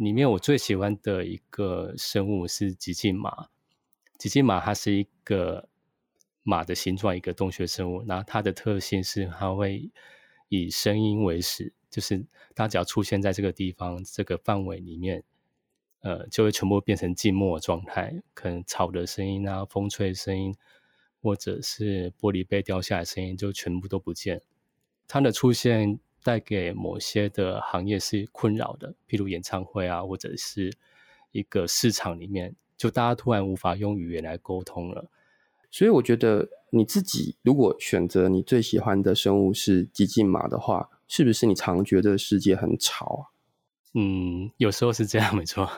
里面我最喜欢的一个生物是吉进马。吉进马它是一个马的形状，一个洞穴生物。然后它的特性是它会以声音为食，就是它只要出现在这个地方这个范围里面，呃，就会全部变成静默状态。可能草的声音啊，风吹的声音，或者是玻璃杯掉下来的声音，就全部都不见。它的出现。带给某些的行业是困扰的，譬如演唱会啊，或者是一个市场里面，就大家突然无法用语言来沟通了。所以我觉得你自己如果选择你最喜欢的生物是吉进马的话，是不是你常觉得世界很吵啊？嗯，有时候是这样，没错。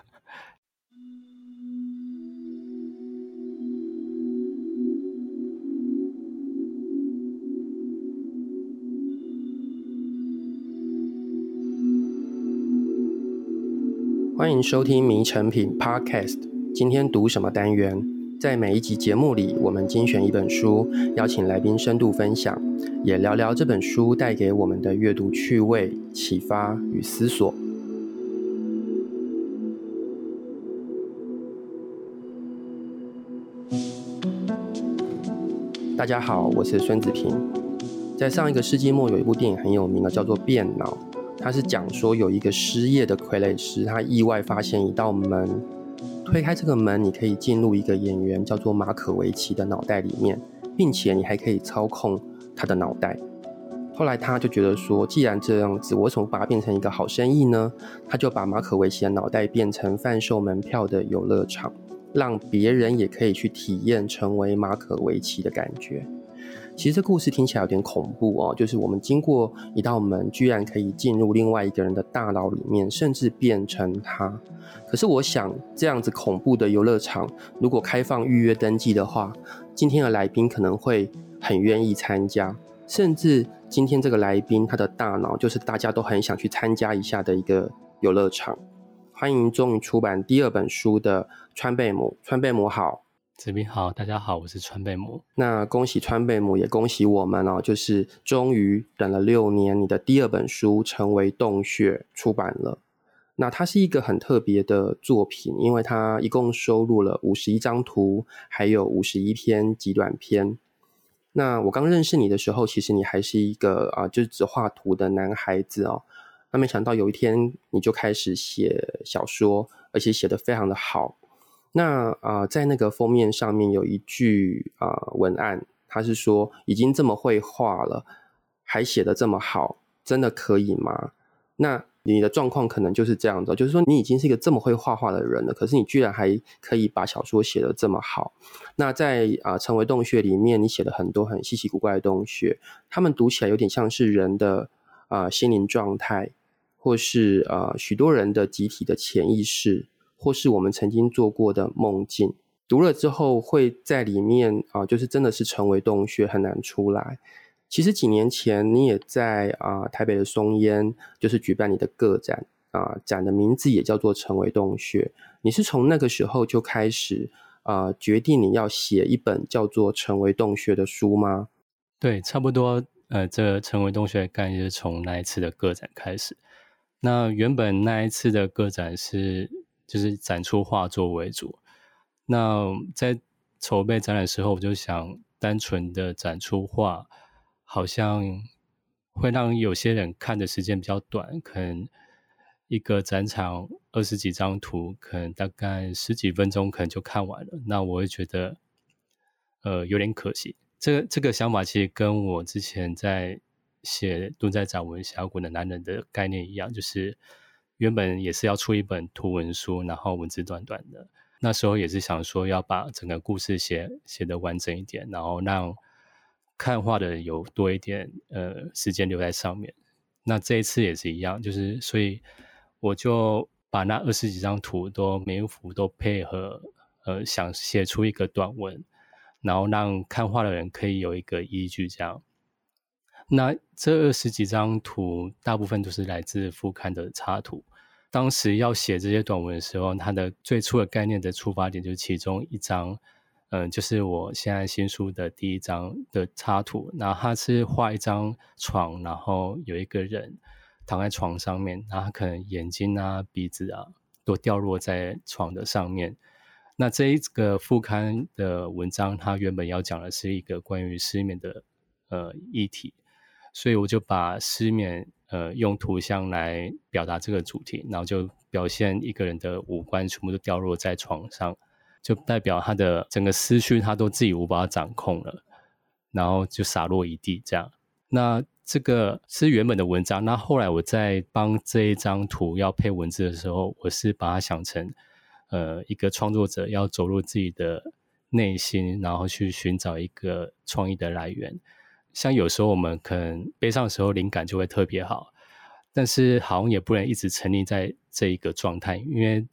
欢迎收听《迷成品》Podcast。今天读什么单元？在每一集节目里，我们精选一本书，邀请来宾深度分享，也聊聊这本书带给我们的阅读趣味、启发与思索。大家好，我是孙子平。在上一个世纪末，有一部电影很有名的，叫做《变脑》。他是讲说有一个失业的傀儡师，他意外发现一道门，推开这个门，你可以进入一个演员叫做马可维奇的脑袋里面，并且你还可以操控他的脑袋。后来他就觉得说，既然这样子，我怎么把它变成一个好生意呢？他就把马可维奇的脑袋变成贩售门票的游乐场，让别人也可以去体验成为马可维奇的感觉。其实这故事听起来有点恐怖哦，就是我们经过一道门，居然可以进入另外一个人的大脑里面，甚至变成他。可是我想，这样子恐怖的游乐场，如果开放预约登记的话，今天的来宾可能会很愿意参加，甚至今天这个来宾他的大脑就是大家都很想去参加一下的一个游乐场。欢迎终于出版第二本书的川贝母，川贝母好。子平好，大家好，我是川贝母。那恭喜川贝母，也恭喜我们哦，就是终于等了六年，你的第二本书《成为洞穴》出版了。那它是一个很特别的作品，因为它一共收录了五十一张图，还有五十一篇极短篇。那我刚认识你的时候，其实你还是一个啊，就是只画图的男孩子哦。那没想到有一天你就开始写小说，而且写得非常的好。那啊、在那个封面上面有一句啊、文案，他是说已经这么会画了，还写得这么好，真的可以吗？那你的状况可能就是这样的，就是说你已经是一个这么会画画的人了，可是你居然还可以把小说写得这么好。那在啊、成为洞穴里面，你写了很多很稀奇古怪的洞穴，他们读起来有点像是人的啊、心灵状态，或是啊、许多人的集体的潜意识。或是我们曾经做过的梦境，读了之后会在里面啊，就是真的是成为洞穴，很难出来。其实几年前你也在啊台北的松烟，就是举办你的个展啊，展的名字也叫做成为洞穴。你是从那个时候就开始啊，决定你要写一本叫做成为洞穴的书吗？对，差不多。呃，这成为洞穴的概念是从那一次的个展开始。那原本那一次的个展是。就是展出画作为主。那在筹备展览时候，我就想，单纯的展出画，好像会让有些人看的时间比较短，可能一个展场二十几张图，可能大概十几分钟，可能就看完了。那我会觉得，呃，有点可惜。这个这个想法其实跟我之前在写《蹲在展文峡谷的男人》的概念一样，就是。原本也是要出一本图文书，然后文字短短的。那时候也是想说要把整个故事写写得完整一点，然后让看画的人有多一点呃时间留在上面。那这一次也是一样，就是所以我就把那二十几张图都每一幅都配合呃想写出一个短文，然后让看画的人可以有一个依据这样。那这二十几张图大部分都是来自副刊的插图。当时要写这些短文的时候，它的最初的概念的出发点就是其中一张，嗯，就是我现在新书的第一张的插图。那它是画一张床，然后有一个人躺在床上面，然后可能眼睛啊、鼻子啊都掉落在床的上面。那这一个副刊的文章，它原本要讲的是一个关于失眠的呃议题，所以我就把失眠呃用图像来表达这个主题，然后就表现一个人的五官全部都掉落在床上，就代表他的整个思绪他都自己无法掌控了，然后就洒落一地这样。那这个是原本的文章，那后来我在帮这一张图要配文字的时候，我是把它想成。呃，一个创作者要走入自己的内心，然后去寻找一个创意的来源。像有时候我们可能悲伤的时候，灵感就会特别好，但是好像也不能一直沉溺在这一个状态，因为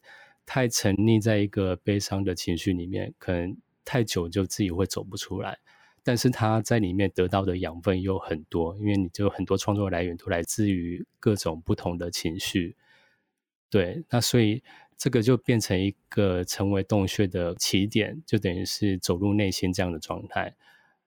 太沉溺在一个悲伤的情绪里面，可能太久就自己会走不出来。但是他在里面得到的养分又很多，因为你就很多创作来源都来自于各种不同的情绪。对，那所以。这个就变成一个成为洞穴的起点，就等于是走入内心这样的状态。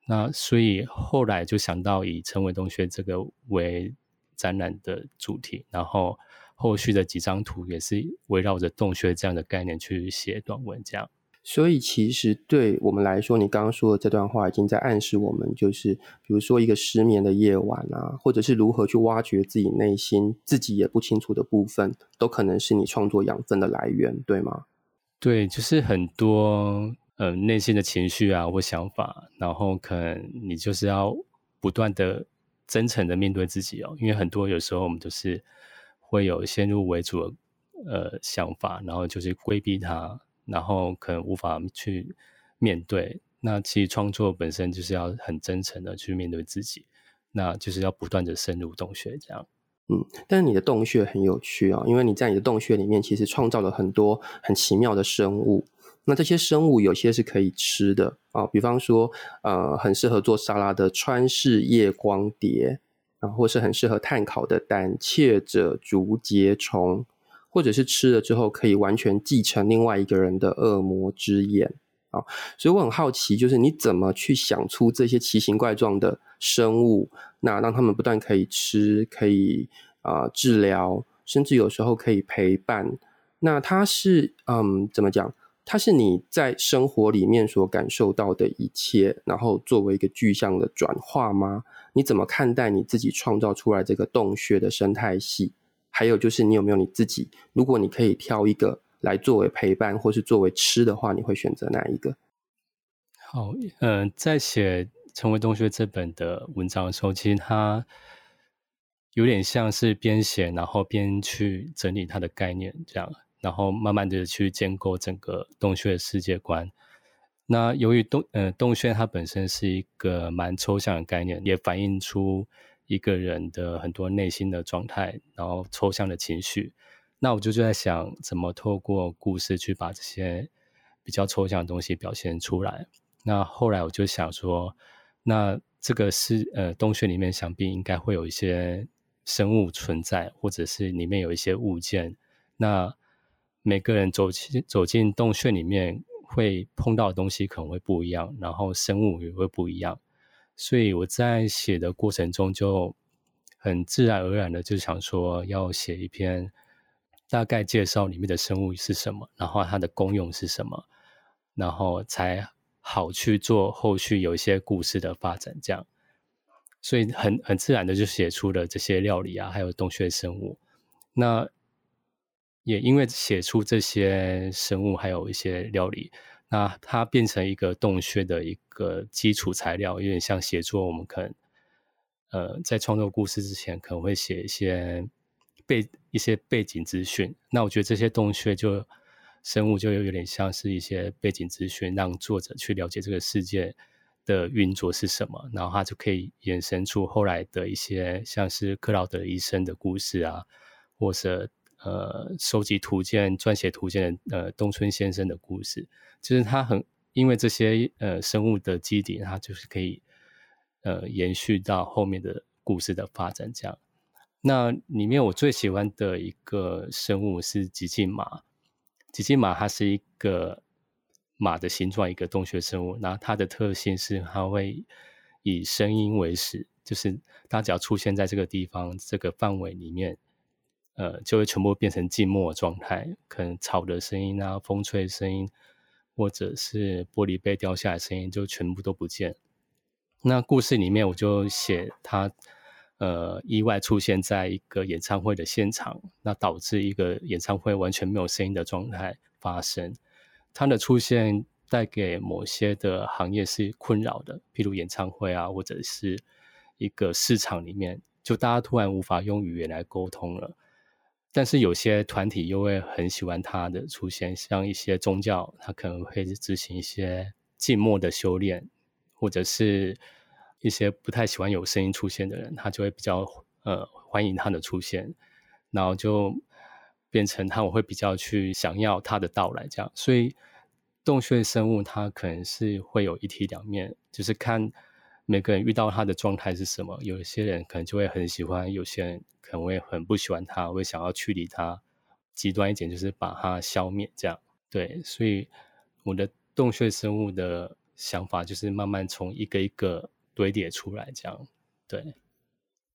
那所以后来就想到以成为洞穴这个为展览的主题，然后后续的几张图也是围绕着洞穴这样的概念去写短文这样。所以，其实对我们来说，你刚刚说的这段话已经在暗示我们，就是比如说一个失眠的夜晚啊，或者是如何去挖掘自己内心自己也不清楚的部分，都可能是你创作养分的来源，对吗？对，就是很多呃内心的情绪啊或想法，然后可能你就是要不断的真诚的面对自己哦，因为很多有时候我们都是会有先入为主的呃想法，然后就是规避它。然后可能无法去面对，那其实创作本身就是要很真诚的去面对自己，那就是要不断的深入洞穴这样。嗯，但是你的洞穴很有趣啊，因为你在你的洞穴里面其实创造了很多很奇妙的生物。那这些生物有些是可以吃的啊，比方说呃很适合做沙拉的川式夜光蝶，啊，或是很适合碳烤的胆怯者竹节虫。或者是吃了之后可以完全继承另外一个人的恶魔之眼啊，所以我很好奇，就是你怎么去想出这些奇形怪状的生物，那让他们不但可以吃，可以啊、治疗，甚至有时候可以陪伴。那它是嗯怎么讲？它是你在生活里面所感受到的一切，然后作为一个具象的转化吗？你怎么看待你自己创造出来这个洞穴的生态系？还有就是，你有没有你自己？如果你可以挑一个来作为陪伴，或是作为吃的话，你会选择哪一个？好，嗯、呃，在写《成为洞穴》这本的文章的时候，其实它有点像是边写，然后边去整理它的概念，这样，然后慢慢的去建构整个洞穴的世界观。那由于洞，呃，洞穴它本身是一个蛮抽象的概念，也反映出。一个人的很多内心的状态，然后抽象的情绪，那我就就在想，怎么透过故事去把这些比较抽象的东西表现出来。那后来我就想说，那这个是呃洞穴里面想必应该会有一些生物存在，或者是里面有一些物件。那每个人走进走进洞穴里面会碰到的东西可能会不一样，然后生物也会不一样。所以我在写的过程中，就很自然而然的就想说，要写一篇大概介绍里面的生物是什么，然后它的功用是什么，然后才好去做后续有一些故事的发展。这样，所以很很自然的就写出了这些料理啊，还有洞穴生物。那也因为写出这些生物，还有一些料理。那它变成一个洞穴的一个基础材料，有点像写作。我们可能，呃，在创作故事之前，可能会写一些背一些背景资讯。那我觉得这些洞穴就生物就有点像是一些背景资讯，让作者去了解这个世界的运作是什么，然后他就可以衍生出后来的一些像是克劳德医生的故事啊，或者呃收集图鉴、撰写图鉴的呃东村先生的故事。就是他很，因为这些呃生物的基底，它就是可以呃延续到后面的故事的发展这样。那里面我最喜欢的一个生物是吉进马，吉进马它是一个马的形状，一个洞穴生物。那它的特性是它会以声音为食，就是它只要出现在这个地方这个范围里面，呃，就会全部变成静默状态，可能草的声音啊、风吹的声音，或者是玻璃杯掉下来的声音，就全部都不见。那故事里面，我就写他呃意外出现在一个演唱会的现场，那导致一个演唱会完全没有声音的状态发生。他的出现带给某些的行业是困扰的，譬如演唱会啊，或者是一个市场里面，就大家突然无法用语言来沟通了。但是有些团体又会很喜欢他的出现，像一些宗教，他可能会执行一些静默的修炼，或者是一些不太喜欢有声音出现的人，他就会比较呃欢迎他的出现，然后就变成他我会比较去想要他的到来这样。所以洞穴生物它可能是会有一体两面，就是看每个人遇到他的状态是什么，有些人可能就会很喜欢，有些人。可能会很不喜欢他，会想要驱离他。极端一点就是把它消灭，这样对。所以我的洞穴生物的想法就是慢慢从一个一个堆叠出来，这样对。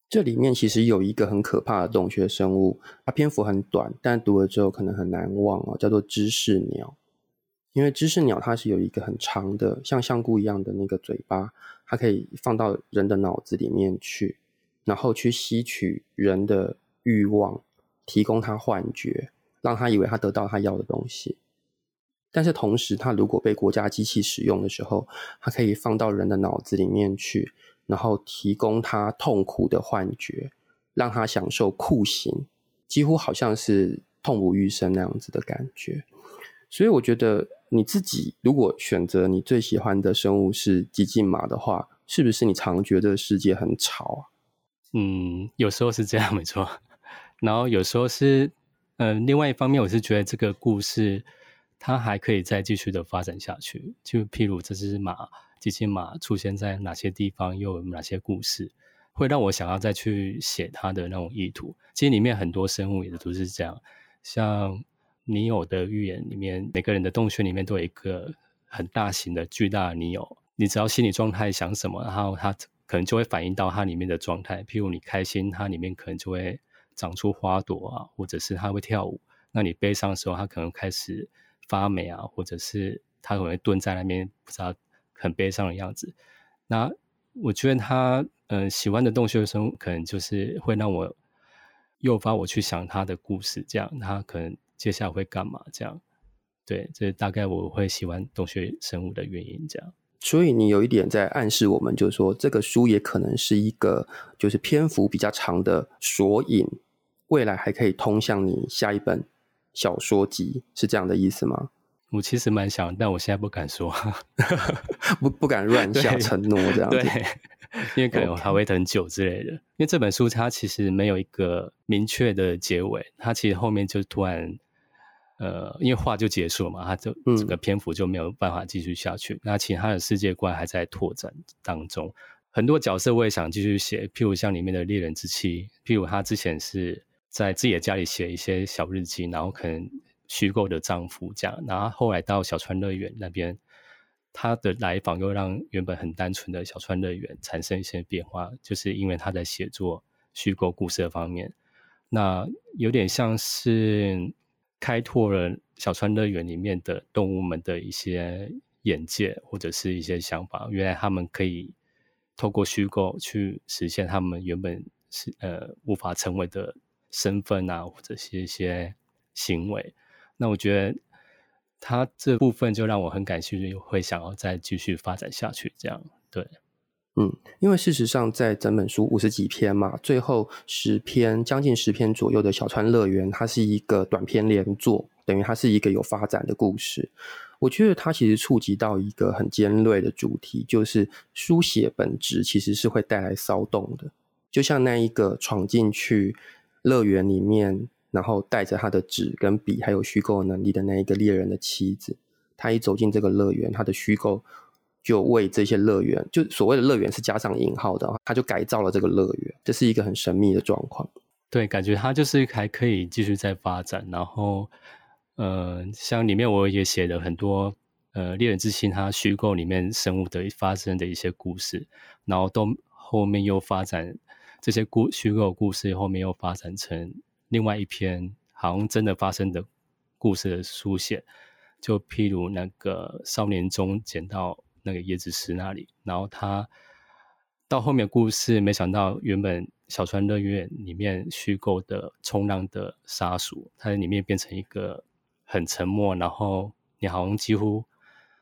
这里面其实有一个很可怕的洞穴生物，它篇幅很短，但读了之后可能很难忘哦，叫做知识鸟。因为知识鸟它是有一个很长的像香菇一样的那个嘴巴，它可以放到人的脑子里面去。然后去吸取人的欲望，提供他幻觉，让他以为他得到他要的东西。但是同时，他如果被国家机器使用的时候，他可以放到人的脑子里面去，然后提供他痛苦的幻觉，让他享受酷刑，几乎好像是痛不欲生那样子的感觉。所以，我觉得你自己如果选择你最喜欢的生物是吉进马的话，是不是你常觉得世界很吵啊？嗯，有时候是这样，没错。然后有时候是，嗯、另外一方面，我是觉得这个故事它还可以再继续的发展下去。就譬如这只马，吉进马出现在哪些地方，又有哪些故事，会让我想要再去写它的那种意图。其实里面很多生物也都是这样，像尼欧的寓言里面，每个人的洞穴里面都有一个很大型的巨大的尼欧，你只要心理状态想什么，然后它。可能就会反映到它里面的状态，譬如你开心，它里面可能就会长出花朵啊，或者是它会跳舞。那你悲伤的时候，它可能开始发霉啊，或者是它可能会蹲在那边，不知道很悲伤的样子。那我觉得他嗯、喜欢的洞穴生物，可能就是会让我诱发我去想他的故事，这样他可能接下来会干嘛？这样对，这大概我会喜欢洞穴生物的原因，这样。所以你有一点在暗示我们，就是说这个书也可能是一个就是篇幅比较长的索引，未来还可以通向你下一本小说集，是这样的意思吗？我其实蛮想，但我现在不敢说，不不敢乱下承诺这样子，对，因为可能还会很久之类的。因为这本书它其实没有一个明确的结尾，它其实后面就突然。呃，因为画就结束了嘛，他就整个篇幅就没有办法继续下去。嗯、那其他的世界观还在拓展当中，很多角色我也想继续写，譬如像里面的猎人之妻，譬如他之前是在自己的家里写一些小日记，然后可能虚构的丈夫这样，然后后来到小川乐园那边，他的来访又让原本很单纯的小川乐园产生一些变化，就是因为他在写作虚构故事的方面，那有点像是。开拓了小川乐园里面的动物们的一些眼界，或者是一些想法。原来他们可以透过虚构去实现他们原本是呃无法成为的身份啊，或者是一些行为。那我觉得他这部分就让我很感兴趣，会想要再继续发展下去。这样对。嗯，因为事实上，在整本书五十几篇嘛，最后十篇，将近十篇左右的小川乐园，它是一个短篇连作，等于它是一个有发展的故事。我觉得它其实触及到一个很尖锐的主题，就是书写本质其实是会带来骚动的。就像那一个闯进去乐园里面，然后带着他的纸跟笔，还有虚构能力的那一个猎人的妻子，他一走进这个乐园，他的虚构。就为这些乐园，就所谓的乐园是加上引号的，他就改造了这个乐园，这是一个很神秘的状况。对，感觉它就是还可以继续再发展。然后，呃，像里面我也写了很多，呃，猎人之心他虚构里面生物的发生的一些故事，然后都后面又发展这些故虚构故事，后面又发展成另外一篇好像真的发生的故事的书写，就譬如那个少年中捡到那个椰子石那里，然后他到后面故事，没想到原本小川乐园里面虚构的冲浪的沙鼠，它在里面变成一个很沉默，然后你好像几乎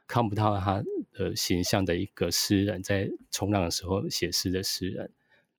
看不到他的形象的一个诗人，在冲浪的时候写诗的诗人，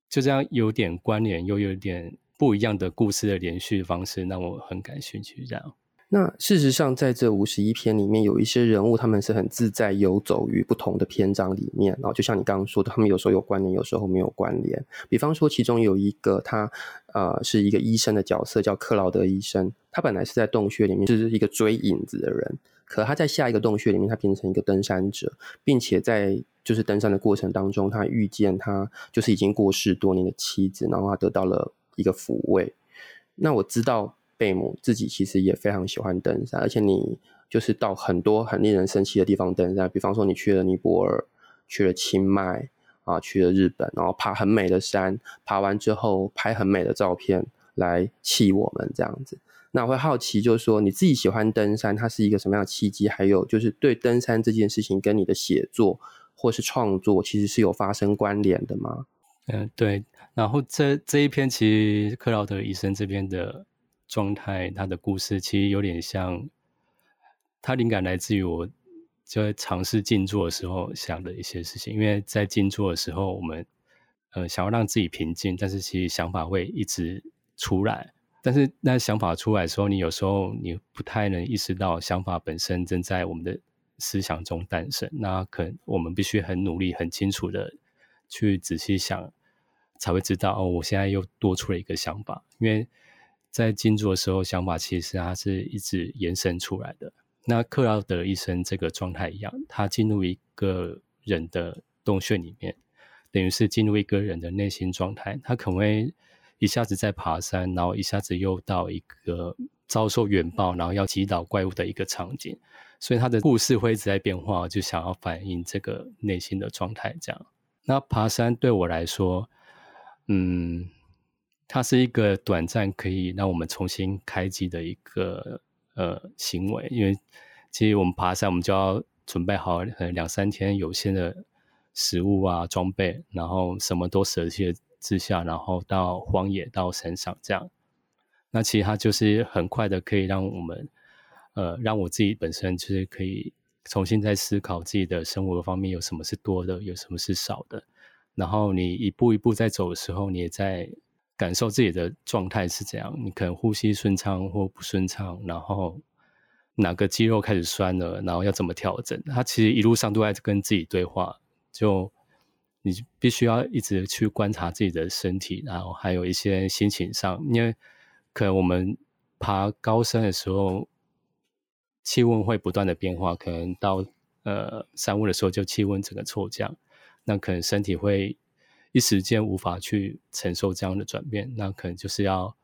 就这样有点关联，又有点。不一样的故事的连续方式，让我很感兴趣。这样，那事实上，在这五十一篇里面，有一些人物，他们是很自在游走于不同的篇章里面。然后，就像你刚刚说的，他们有时候有关联，有时候没有关联。比方说，其中有一个他，呃，是一个医生的角色，叫克劳德医生。他本来是在洞穴里面，就是一个追影子的人。可他在下一个洞穴里面，他变成一个登山者，并且在就是登山的过程当中，他遇见他就是已经过世多年的妻子，然后他得到了。一个抚慰。那我知道贝母自己其实也非常喜欢登山，而且你就是到很多很令人生气的地方登山，比方说你去了尼泊尔，去了清迈啊，去了日本，然后爬很美的山，爬完之后拍很美的照片来气我们这样子。那我会好奇，就是说你自己喜欢登山，它是一个什么样的契机？还有就是对登山这件事情跟你的写作或是创作，其实是有发生关联的吗？嗯，对。然后这这一篇，其实克劳德医生这边的状态，他的故事其实有点像，他灵感来自于我就在尝试静坐的时候想的一些事情。因为在静坐的时候，我们呃想要让自己平静，但是其实想法会一直出来。但是那想法出来的时候，你有时候你不太能意识到想法本身正在我们的思想中诞生。那可能我们必须很努力、很清楚的去仔细想。才会知道哦，我现在又多出了一个想法。因为在静坐的时候，想法其实它是一直延伸出来的。那克劳德医生这个状态一样，他进入一个人的洞穴里面，等于是进入一个人的内心状态。他可能会一下子在爬山，然后一下子又到一个遭受远报，然后要击倒怪物的一个场景。所以他的故事会一直在变化，就想要反映这个内心的状态。这样，那爬山对我来说。嗯，它是一个短暂可以让我们重新开机的一个呃行为，因为其实我们爬山，我们就要准备好呃两三天有限的食物啊、装备，然后什么都舍弃之下，然后到荒野、到山上这样。那其实它就是很快的，可以让我们呃，让我自己本身就是可以重新再思考自己的生活方面有什么是多的，有什么是少的。然后你一步一步在走的时候，你也在感受自己的状态是怎样。你可能呼吸顺畅或不顺畅，然后哪个肌肉开始酸了，然后要怎么调整？他其实一路上都在跟自己对话。就你必须要一直去观察自己的身体，然后还有一些心情上，因为可能我们爬高山的时候，气温会不断的变化，可能到呃山雾的时候，就气温整个骤降。那可能身体会一时间无法去承受这样的转变，那可能就是要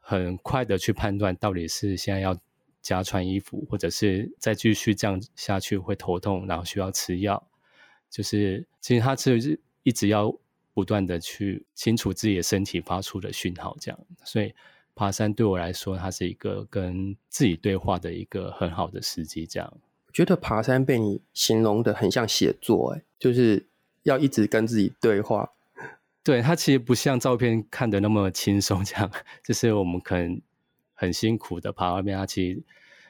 很快的去判断，到底是现在要加穿衣服，或者是再继续这样下去会头痛，然后需要吃药。就是其实他是一直要不断的去清楚自己的身体发出的讯号，这样。所以爬山对我来说，它是一个跟自己对话的一个很好的时机。这样，我觉得爬山被你形容的很像写作，欸，哎，就是。要一直跟自己对话，对，它其实不像照片看的那么轻松，这样 就是我们可能很辛苦的爬那边，它其实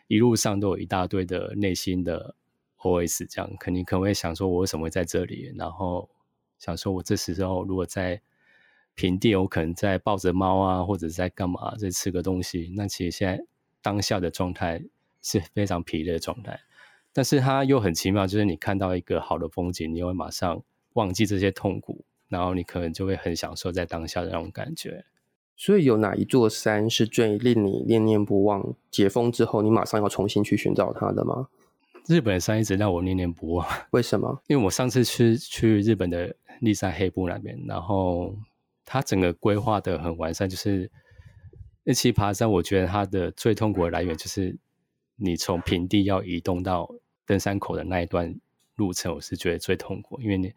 一路上都有一大堆的内心的 OS，这样肯定可能会想说，我为什么会在这里？然后想说，我这时候如果在平地，我可能在抱着猫啊，或者在干嘛，在吃个东西。那其实现在当下的状态是非常疲累的状态，但是它又很奇妙，就是你看到一个好的风景，你会马上。忘记这些痛苦，然后你可能就会很享受在当下的那种感觉。所以有哪一座山是最令你念念不忘？解封之后，你马上要重新去寻找它的吗？日本的山一直让我念念不忘。为什么？因为我上次去去日本的立山黑部那边，然后它整个规划的很完善。就是一起爬山，我觉得它的最痛苦的来源就是你从平地要移动到登山口的那一段路程，我是觉得最痛苦，因为你。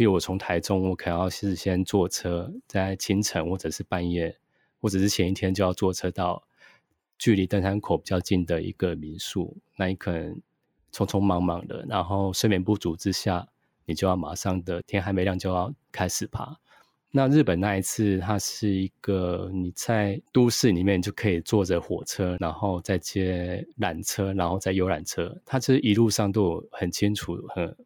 比如我从台中，我可能要是先坐车，在清晨或者是半夜或者是前一天就要坐车到距离登山口比较近的一个民宿，那你可能匆匆忙忙的，然后睡眠不足之下，你就要马上的天还没亮就要开始爬。那日本那一次，它是一个你在都市里面就可以坐着火车，然后再接缆车，然后再游览车，它其实一路上都有很清楚很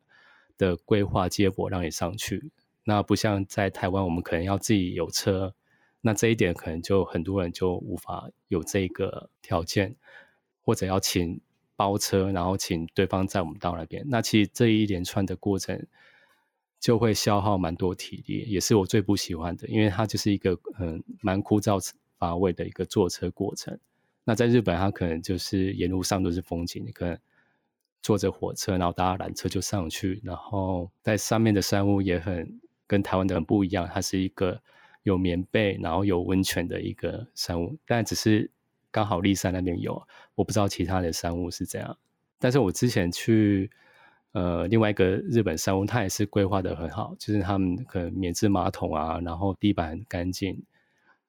的规划接驳让你上去。那不像在台湾，我们可能要自己有车，那这一点可能就很多人就无法有这个条件，或者要请包车，然后请对方载我们到那边。那其实这一连串的过程。就会消耗蛮多体力，也是我最不喜欢的，因为它就是一个嗯蛮枯燥乏味的一个坐车过程。那在日本，它可能就是沿路上都是风景，你可能坐着火车，然后搭缆车就上去，然后在上面的山屋也很跟台湾的很不一样，它是一个有棉被，然后有温泉的一个山屋，但只是刚好立山那边有，我不知道其他的山屋是这样。但是我之前去。呃，另外一个日本山屋，它也是规划得很好，就是他们可能免治马桶啊，然后地板很干净，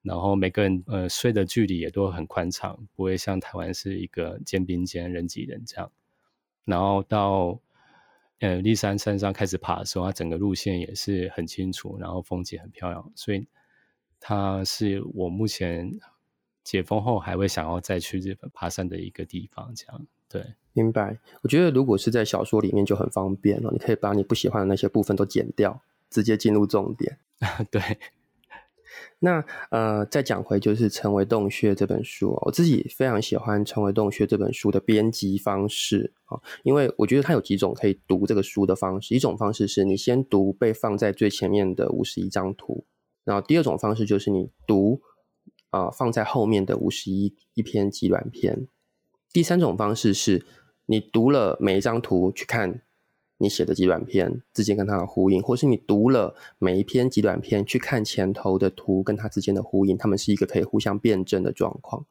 然后每个人呃睡的距离也都很宽敞，不会像台湾是一个肩并肩人挤人这样。然后到呃立山山上开始爬的时候，它整个路线也是很清楚，然后风景很漂亮，所以它是我目前解封后还会想要再去日本爬山的一个地方，这样对。明白，我觉得如果是在小说里面就很方便了，你可以把你不喜欢的那些部分都剪掉，直接进入重点。对，那呃，再讲回就是《成为洞穴》这本书，我自己非常喜欢《成为洞穴》这本书的编辑方式啊，因为我觉得它有几种可以读这个书的方式，一种方式是你先读被放在最前面的五十一张图，然后第二种方式就是你读啊、放在后面的五十一一篇极短篇，第三种方式是。你读了每一张图去看你写的几短篇之间跟它的呼应，或是你读了每一篇几短篇去看前头的图跟它之间的呼应，它们是一个可以互相辩证的状况。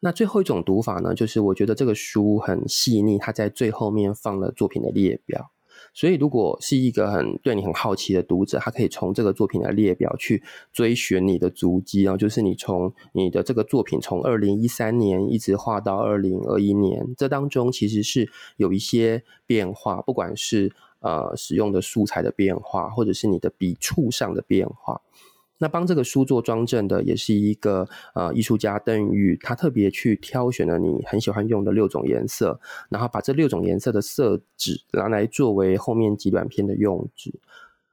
那最后一种读法呢，就是我觉得这个书很细腻，它在最后面放了作品的列表。所以，如果是一个很对你很好奇的读者，他可以从这个作品的列表去追寻你的足迹，然后就是你从你的这个作品从二零一三年一直画到二零二一年，这当中其实是有一些变化，不管是呃使用的素材的变化，或者是你的笔触上的变化。那帮这个书做装帧的，也是一个呃艺术家邓玉，他特别去挑选了你很喜欢用的六种颜色，然后把这六种颜色的色纸拿来作为后面几短篇的用纸。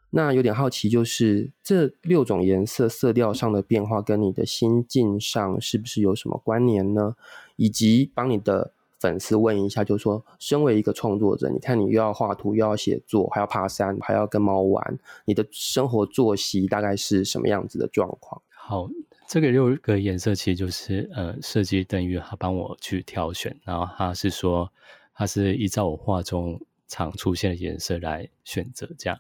那有点好奇，就是这六种颜色色调上的变化，跟你的心境上是不是有什么关联呢？以及帮你的。粉丝问一下，就是说，身为一个创作者，你看你又要画图，又要写作，还要爬山，还要跟猫玩，你的生活作息大概是什么样子的状况？好，这个六个颜色其实就是呃，设计邓于他帮我去挑选，然后他是说他是依照我画中常出现的颜色来选择这样。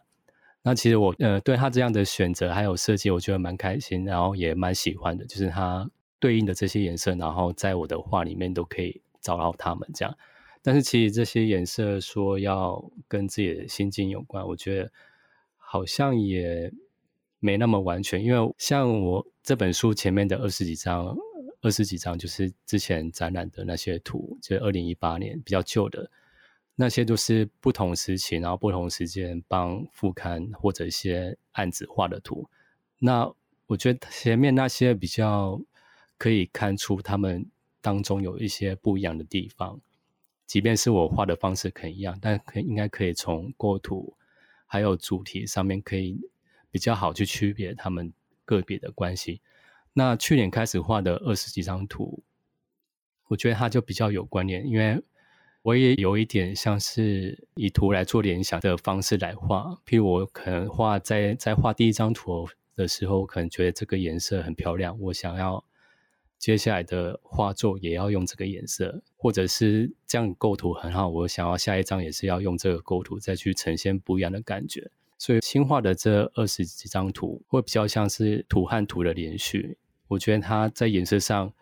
那其实我呃对他这样的选择还有设计，我觉得蛮开心，然后也蛮喜欢的，就是他对应的这些颜色，然后在我的画里面都可以。找到他们这样，但是其实这些颜色说要跟自己的心境有关，我觉得好像也没那么完全。因为像我这本书前面的二十几张，二十几张就是之前展览的那些图，就是二零一八年比较旧的那些，都是不同时期，然后不同时间帮副刊或者一些案子画的图。那我觉得前面那些比较可以看出他们。当中有一些不一样的地方，即便是我画的方式可能一样，但可应该可以从构图还有主题上面可以比较好去区别他们个别的关系。那去年开始画的二十几张图，我觉得它就比较有关联，因为我也有一点像是以图来做联想的方式来画。譬如我可能画在在画第一张图的时候，可能觉得这个颜色很漂亮，我想要。接下来的画作也要用这个颜色，或者是这样构图很好，我想要下一张也是要用这个构图再去呈现不一样的感觉。所以新画的这二十几张图会比较像是图和图的连续，我觉得它在颜色上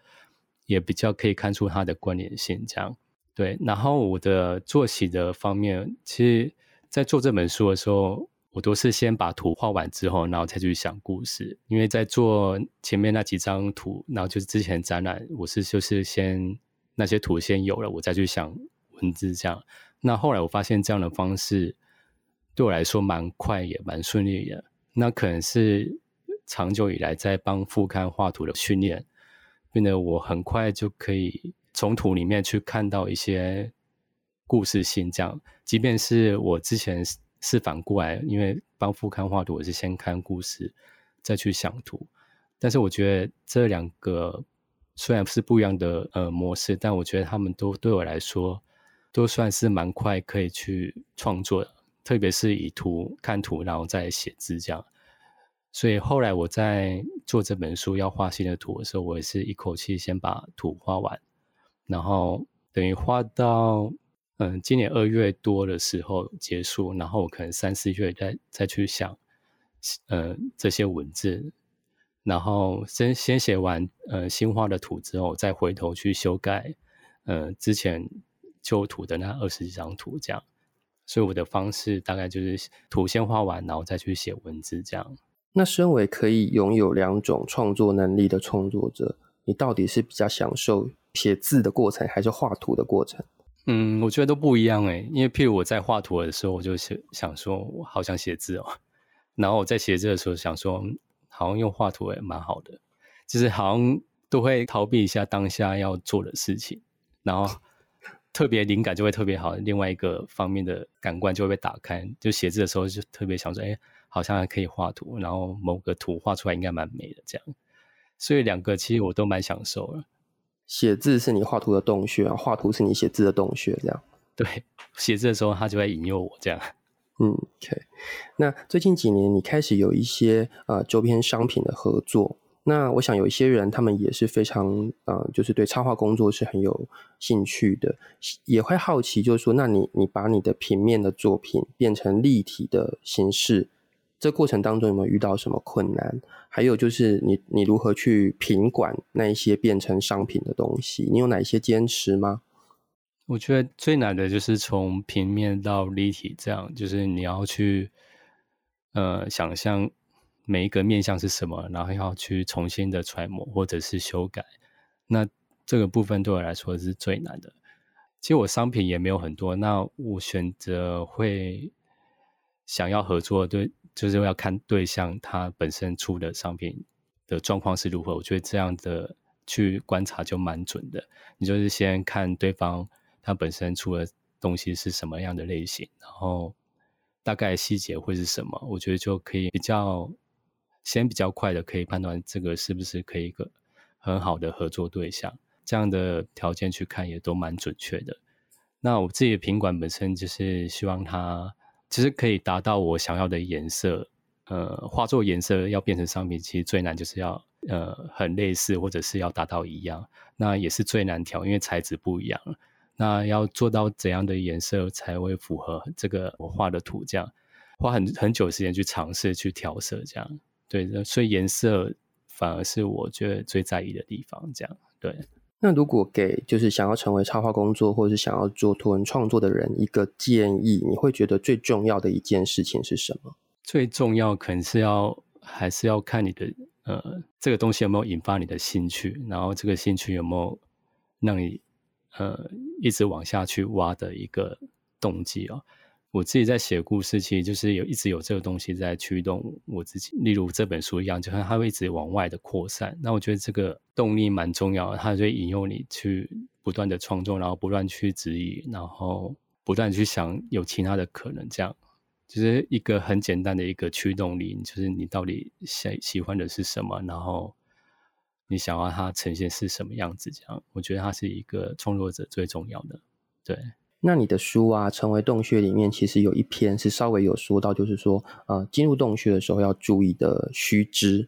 也比较可以看出它的关联性。这样对，然后我的作息的方面，其实在做这本书的时候，我都是先把图画完之后，然后再去想故事。因为在做前面那几张图，然后就是之前展览，我是就是先那些图先有了，我再去想文字这样。那后来我发现这样的方式对我来说蛮快也蛮顺利的。那可能是长久以来在帮副刊画图的训练，变得我很快就可以从图里面去看到一些故事性。这样，即便是我之前。是反过来，因为帮副刊画图，我是先看故事，再去想图。但是我觉得这两个虽然是不一样的呃模式，但我觉得他们都对我来说都算是蛮快可以去创作的。特别是以图看图，然后再写字这样。所以后来我在做这本书要画新的图的时候，我也是一口气先把图画完，然后等于画到。嗯，今年二月多的时候结束，然后我可能三四月再再去想，呃，这些文字，然后先先写完呃新画的图之后，再回头去修改呃之前旧图的那二十几张图，这样。所以我的方式大概就是图先画完，然后再去写文字这样。那身为可以拥有两种创作能力的创作者，你到底是比较享受写字的过程，还是画图的过程？嗯，我觉得都不一样诶，因为譬如我在画图的时候，我就想想说，我好想写字哦。然后我在写字的时候，想说，好像用画图也蛮好的，就是好像都会逃避一下当下要做的事情，然后特别灵感就会特别好，另外一个方面的感官就会被打开。就写字的时候就特别想说，哎，好像还可以画图，然后某个图画出来应该蛮美的这样。所以两个其实我都蛮享受的。写字是你画图的洞穴，画图是你写字的洞穴，这样。对，写字的时候他就会引诱我这样。嗯，OK。那最近几年你开始有一些呃周边商品的合作，那我想有一些人他们也是非常呃，就是对插画工作是很有兴趣的，也会好奇，就是说，那你你把你的平面的作品变成立体的形式。这过程当中有没有遇到什么困难？还有就是你你如何去品管那一些变成商品的东西？你有哪一些坚持吗？我觉得最难的就是从平面到立体，这样就是你要去呃想象每一个面向是什么，然后要去重新的揣摩或者是修改。那这个部分对我来说是最难的。其实我商品也没有很多，那我选择会想要合作对。就是要看对象他本身出的商品的状况是如何，我觉得这样的去观察就蛮准的。你就是先看对方他本身出的东西是什么样的类型，然后大概细节会是什么，我觉得就可以比较先比较快的可以判断这个是不是可以一个很好的合作对象。这样的条件去看也都蛮准确的。那我自己的品管本身就是希望他。其实可以达到我想要的颜色，呃，画作颜色要变成商品，其实最难就是要呃很类似，或者是要达到一样，那也是最难调，因为材质不一样。那要做到怎样的颜色才会符合这个我画的图？这样花很很久时间去尝试去调色，这样对，所以颜色反而是我觉得最在意的地方。这样对。那如果给就是想要成为插画工作，或者是想要做图文创作的人一个建议，你会觉得最重要的一件事情是什么？最重要可能是要还是要看你的呃这个东西有没有引发你的兴趣，然后这个兴趣有没有让你呃一直往下去挖的一个动机哦。我自己在写故事，其实就是有一直有这个东西在驱动我自己。例如这本书一样，就看它会一直往外的扩散。那我觉得这个动力蛮重要的，它就会引诱你去不断的创作，然后不断去质疑，然后不断去想有其他的可能。这样就是一个很简单的一个驱动力，就是你到底喜喜欢的是什么，然后你想要它呈现是什么样子。这样我觉得它是一个创作者最重要的，对。那你的书啊，成为洞穴里面其实有一篇是稍微有说到，就是说，呃，进入洞穴的时候要注意的须知。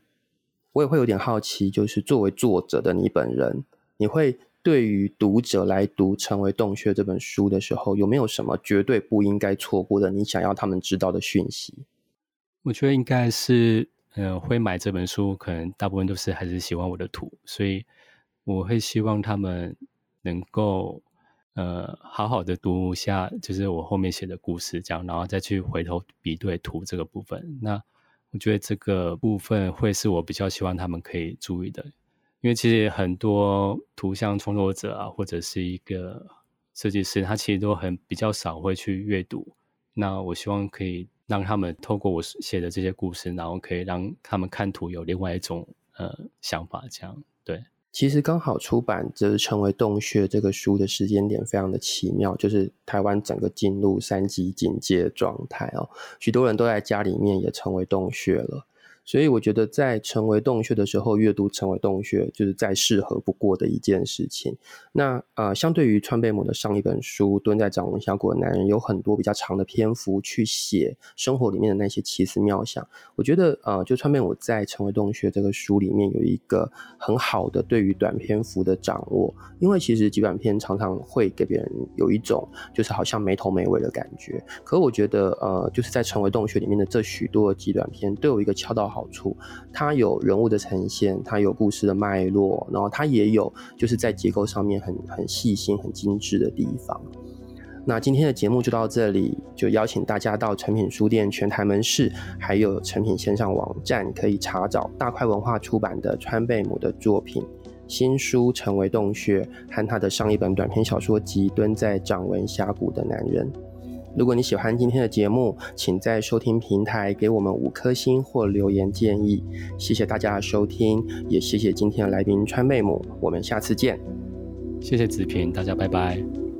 我也会有点好奇，就是作为作者的你本人，你会对于读者来读《成为洞穴》这本书的时候，有没有什么绝对不应该错过的，你想要他们知道的讯息？我觉得应该是，呃，会买这本书，可能大部分都是还是喜欢我的图，所以我会希望他们能够。呃好好的读一下，就是我后面写的故事，这样，然后再去回头比对图这个部分。那我觉得这个部分会是我比较希望他们可以注意的，因为其实很多图像创作者啊，或者是一个设计师，他其实都很比较少会去阅读。那我希望可以让他们透过我写的这些故事，然后可以让他们看图有另外一种呃想法，这样对。其实刚好出版就是成为洞穴这个书的时间点非常的奇妙，就是台湾整个进入三级警戒状态哦，许多人都在家里面也成为洞穴了。所以我觉得，在成为洞穴的时候，阅读成为洞穴，就是再适合不过的一件事情。那呃，相对于川贝母的上一本书《蹲在掌纹峡谷的男人》，有很多比较长的篇幅去写生活里面的那些奇思妙想。我觉得呃，就川贝母在《成为洞穴》这个书里面有一个很好的对于短篇幅的掌握，因为其实极短篇常常会给别人有一种就是好像没头没尾的感觉。可我觉得呃，就是在《成为洞穴》里面的这许多极短篇都有一个敲到好好处，它有人物的呈现，它有故事的脉络，然后它也有就是在结构上面很很细心、很精致的地方。那今天的节目就到这里，就邀请大家到诚品书店全台门市，还有诚品线上网站，可以查找大块文化出版的川贝母的作品新书《成为洞穴》和他的上一本短篇小说集《蹲在掌纹峡谷的男人》。如果你喜欢今天的节目，请在收听平台给我们五颗星或留言建议。谢谢大家的收听，也谢谢今天的来宾川贝母。我们下次见。谢谢子平，大家拜拜。